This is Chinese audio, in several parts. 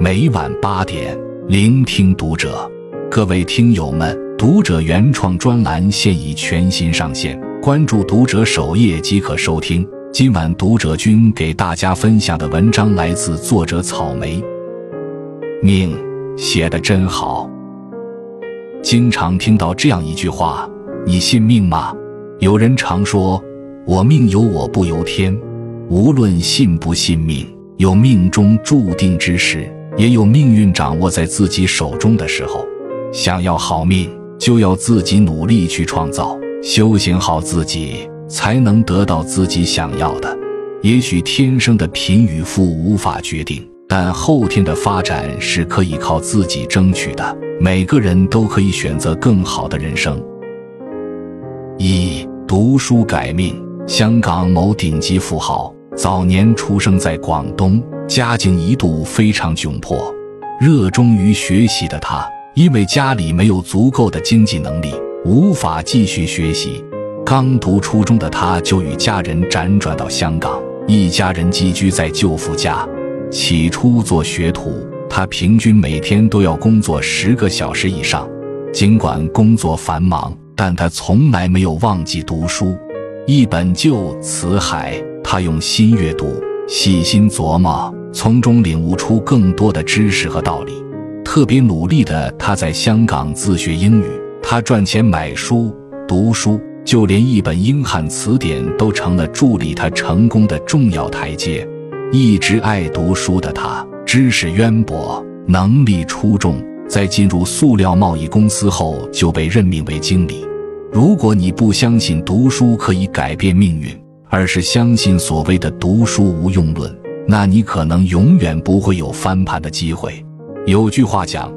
每晚八点，聆听读者。各位听友们，读者原创专栏现已全新上线，关注读者首页即可收听。今晚读者君给大家分享的文章来自作者草莓。命写的真好。经常听到这样一句话：“你信命吗？”有人常说：“我命由我不由天。”无论信不信命，有命中注定之时，也有命运掌握在自己手中的时候。想要好命，就要自己努力去创造，修行好自己，才能得到自己想要的。也许天生的贫与富无法决定，但后天的发展是可以靠自己争取的。每个人都可以选择更好的人生。一读书改命，香港某顶级富豪。早年出生在广东，家境一度非常窘迫。热衷于学习的他，因为家里没有足够的经济能力，无法继续学习。刚读初中的他，就与家人辗转到香港，一家人寄居在舅父家。起初做学徒，他平均每天都要工作十个小时以上。尽管工作繁忙，但他从来没有忘记读书。一本旧《辞海》。他用心阅读，细心琢磨，从中领悟出更多的知识和道理。特别努力的他在香港自学英语，他赚钱买书读书，就连一本英汉词典都成了助力他成功的重要台阶。一直爱读书的他，知识渊博，能力出众，在进入塑料贸易公司后就被任命为经理。如果你不相信读书可以改变命运，而是相信所谓的读书无用论，那你可能永远不会有翻盘的机会。有句话讲，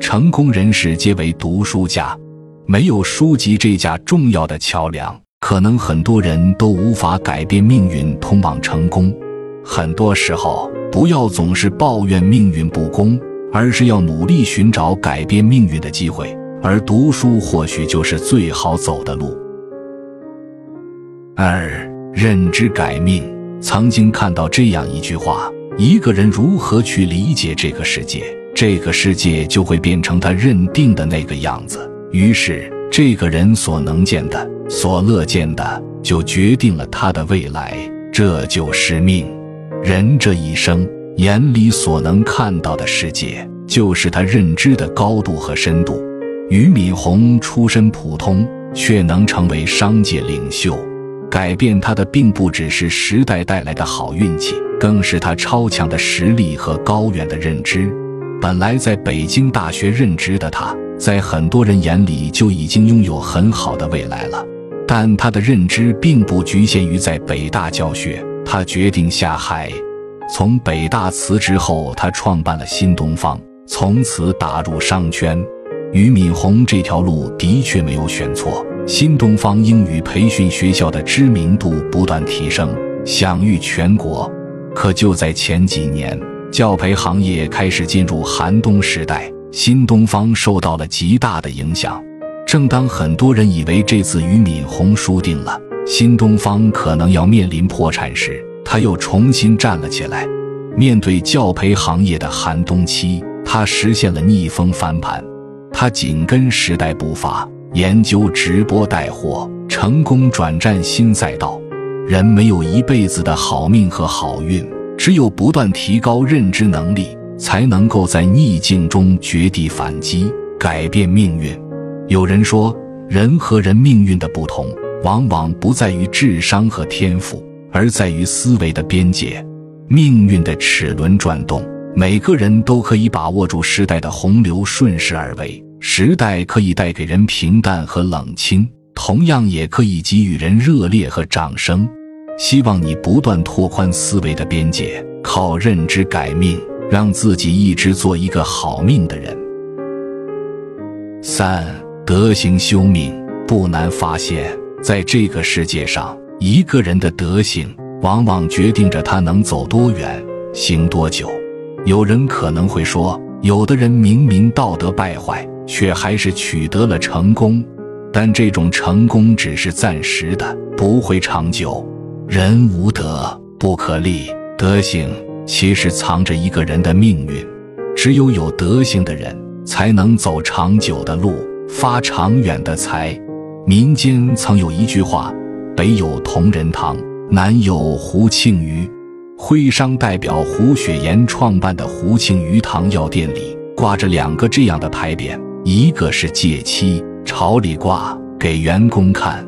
成功人士皆为读书家，没有书籍这架重要的桥梁，可能很多人都无法改变命运，通往成功。很多时候，不要总是抱怨命运不公，而是要努力寻找改变命运的机会，而读书或许就是最好走的路。二。认知改命。曾经看到这样一句话：一个人如何去理解这个世界，这个世界就会变成他认定的那个样子。于是，这个人所能见的、所乐见的，就决定了他的未来。这就是命。人这一生眼里所能看到的世界，就是他认知的高度和深度。俞敏洪出身普通，却能成为商界领袖。改变他的并不只是时代带来的好运气，更是他超强的实力和高远的认知。本来在北京大学任职的他，在很多人眼里就已经拥有很好的未来了。但他的认知并不局限于在北大教学，他决定下海。从北大辞职后，他创办了新东方，从此打入商圈。俞敏洪这条路的确没有选错。新东方英语培训学校的知名度不断提升，享誉全国。可就在前几年，教培行业开始进入寒冬时代，新东方受到了极大的影响。正当很多人以为这次俞敏洪输定了，新东方可能要面临破产时，他又重新站了起来。面对教培行业的寒冬期，他实现了逆风翻盘。他紧跟时代步伐。研究直播带货，成功转战新赛道。人没有一辈子的好命和好运，只有不断提高认知能力，才能够在逆境中绝地反击，改变命运。有人说，人和人命运的不同，往往不在于智商和天赋，而在于思维的边界。命运的齿轮转动，每个人都可以把握住时代的洪流，顺势而为。时代可以带给人平淡和冷清，同样也可以给予人热烈和掌声。希望你不断拓宽思维的边界，靠认知改命，让自己一直做一个好命的人。三德行修命不难发现，在这个世界上，一个人的德行往往决定着他能走多远，行多久。有人可能会说，有的人明明道德败坏。却还是取得了成功，但这种成功只是暂时的，不会长久。人无德不可立，德行其实藏着一个人的命运，只有有德行的人，才能走长久的路，发长远的财。民间曾有一句话：“北有同仁堂，南有胡庆余。”徽商代表胡雪岩创办的胡庆余堂药店里挂着两个这样的牌匾，一个是借妻朝里挂给员工看，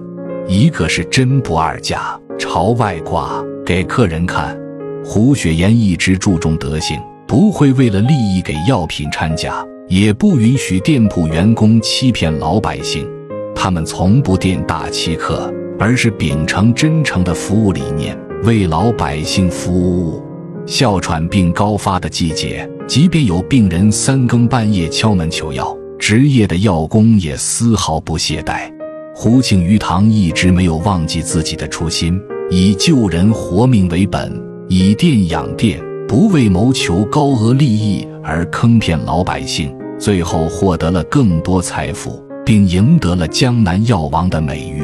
一个是真不二价朝外挂给客人看。胡雪岩一直注重德行，不会为了利益给药品掺假，也不允许店铺员工欺骗老百姓。他们从不店大欺客，而是秉承真诚的服务理念。为老百姓服务，哮喘病高发的季节，即便有病人三更半夜敲门求药，职业的药工也丝毫不懈怠。胡庆余堂一直没有忘记自己的初心，以救人活命为本，以店养店，不为谋求高额利益而坑骗老百姓，最后获得了更多财富，并赢得了江南药王的美誉。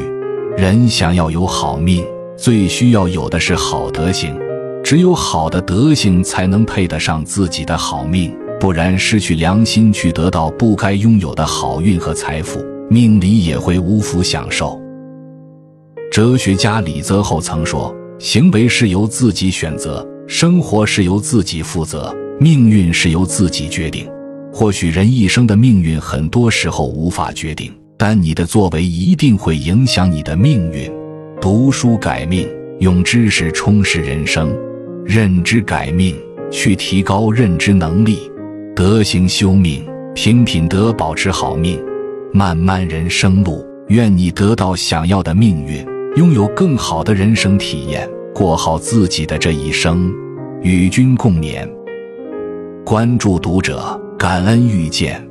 人想要有好命。最需要有的是好德行，只有好的德行才能配得上自己的好命，不然失去良心去得到不该拥有的好运和财富，命里也会无福享受。哲学家李泽厚曾说：“行为是由自己选择，生活是由自己负责，命运是由自己决定。”或许人一生的命运很多时候无法决定，但你的作为一定会影响你的命运。读书改命，用知识充实人生；认知改命，去提高认知能力；德行修命，凭品德保持好命。漫漫人生路，愿你得到想要的命运，拥有更好的人生体验，过好自己的这一生。与君共勉。关注读者，感恩遇见。